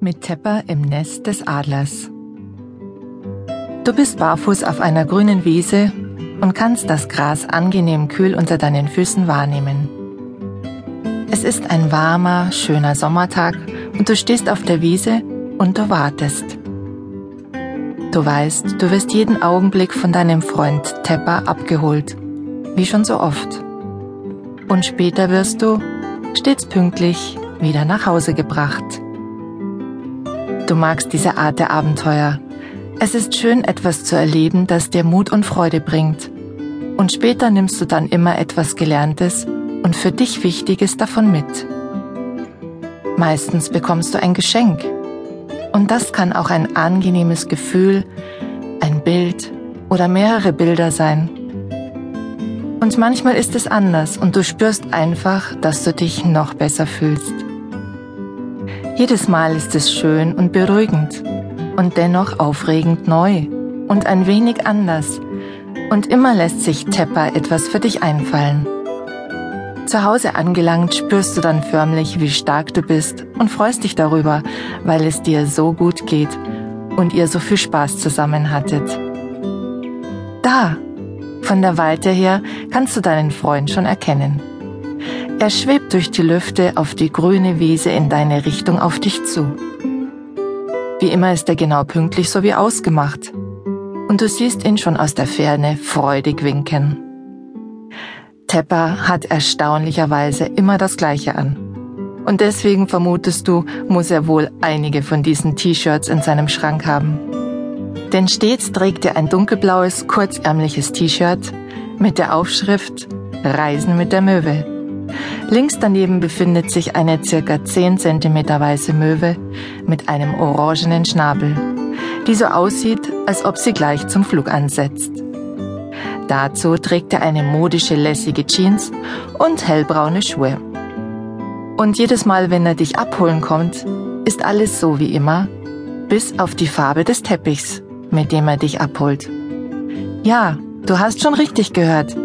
Mit Tepper im Nest des Adlers. Du bist barfuß auf einer grünen Wiese und kannst das Gras angenehm kühl unter deinen Füßen wahrnehmen. Es ist ein warmer, schöner Sommertag und du stehst auf der Wiese und du wartest. Du weißt, du wirst jeden Augenblick von deinem Freund Tepper abgeholt, wie schon so oft. Und später wirst du, stets pünktlich, wieder nach Hause gebracht. Du magst diese Art der Abenteuer. Es ist schön, etwas zu erleben, das dir Mut und Freude bringt. Und später nimmst du dann immer etwas Gelerntes und für dich Wichtiges davon mit. Meistens bekommst du ein Geschenk. Und das kann auch ein angenehmes Gefühl, ein Bild oder mehrere Bilder sein. Und manchmal ist es anders und du spürst einfach, dass du dich noch besser fühlst. Jedes Mal ist es schön und beruhigend und dennoch aufregend neu und ein wenig anders. Und immer lässt sich Tepper etwas für dich einfallen. Zu Hause angelangt spürst du dann förmlich, wie stark du bist und freust dich darüber, weil es dir so gut geht und ihr so viel Spaß zusammen hattet. Da, von der Weite her, kannst du deinen Freund schon erkennen. Er schwebt durch die Lüfte auf die grüne Wiese in deine Richtung auf dich zu. Wie immer ist er genau pünktlich so wie ausgemacht. Und du siehst ihn schon aus der Ferne freudig winken. Tepper hat erstaunlicherweise immer das Gleiche an. Und deswegen vermutest du, muss er wohl einige von diesen T-Shirts in seinem Schrank haben. Denn stets trägt er ein dunkelblaues, kurzärmliches T-Shirt mit der Aufschrift Reisen mit der Möwe. Links daneben befindet sich eine circa 10 cm weiße Möwe mit einem orangenen Schnabel, die so aussieht, als ob sie gleich zum Flug ansetzt. Dazu trägt er eine modische lässige Jeans und hellbraune Schuhe. Und jedes Mal, wenn er dich abholen kommt, ist alles so wie immer, bis auf die Farbe des Teppichs, mit dem er dich abholt. Ja, du hast schon richtig gehört.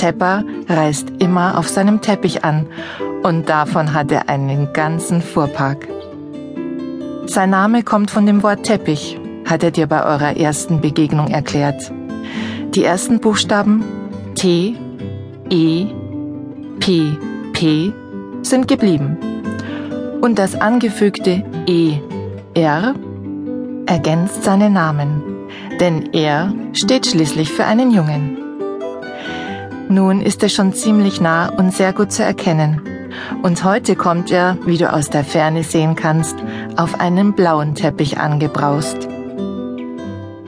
Tepper reist immer auf seinem Teppich an und davon hat er einen ganzen Fuhrpark. Sein Name kommt von dem Wort Teppich, hat er dir bei eurer ersten Begegnung erklärt. Die ersten Buchstaben T, E, P, P sind geblieben. Und das angefügte E, R ergänzt seinen Namen, denn er steht schließlich für einen Jungen. Nun ist er schon ziemlich nah und sehr gut zu erkennen. Und heute kommt er, wie du aus der Ferne sehen kannst, auf einen blauen Teppich angebraust.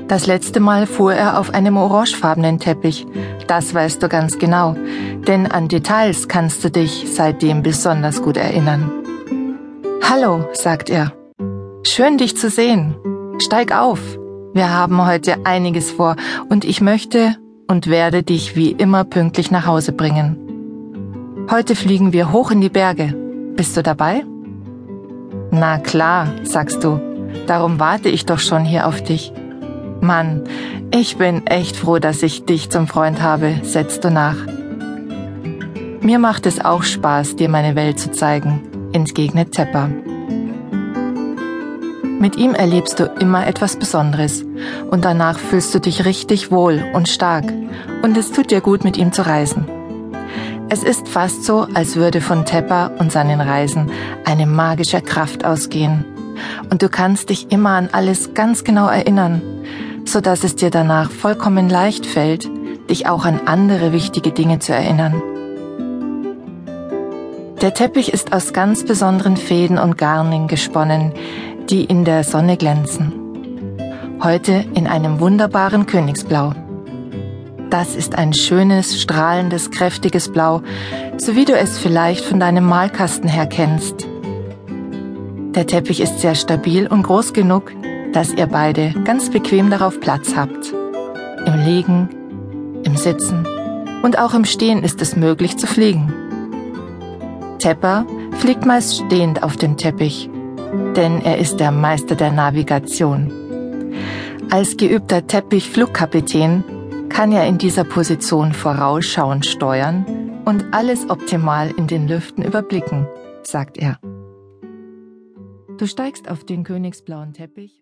Das letzte Mal fuhr er auf einem orangefarbenen Teppich. Das weißt du ganz genau, denn an Details kannst du dich seitdem besonders gut erinnern. Hallo, sagt er. Schön dich zu sehen. Steig auf. Wir haben heute einiges vor und ich möchte, und werde dich wie immer pünktlich nach Hause bringen. Heute fliegen wir hoch in die Berge. Bist du dabei? Na klar, sagst du. Darum warte ich doch schon hier auf dich. Mann, ich bin echt froh, dass ich dich zum Freund habe, setzt du nach. Mir macht es auch Spaß, dir meine Welt zu zeigen, entgegnet Tepper. Mit ihm erlebst du immer etwas Besonderes und danach fühlst du dich richtig wohl und stark und es tut dir gut, mit ihm zu reisen. Es ist fast so, als würde von Tepper und seinen Reisen eine magische Kraft ausgehen. Und du kannst dich immer an alles ganz genau erinnern, so dass es dir danach vollkommen leicht fällt, dich auch an andere wichtige Dinge zu erinnern. Der Teppich ist aus ganz besonderen Fäden und Garnen gesponnen, die in der Sonne glänzen. Heute in einem wunderbaren Königsblau. Das ist ein schönes, strahlendes, kräftiges Blau, so wie du es vielleicht von deinem Malkasten her kennst. Der Teppich ist sehr stabil und groß genug, dass ihr beide ganz bequem darauf Platz habt. Im Liegen, im Sitzen und auch im Stehen ist es möglich zu fliegen. Tepper fliegt meist stehend auf dem Teppich denn er ist der Meister der Navigation. Als geübter Teppichflugkapitän kann er in dieser Position vorausschauend steuern und alles optimal in den Lüften überblicken, sagt er. Du steigst auf den königsblauen Teppich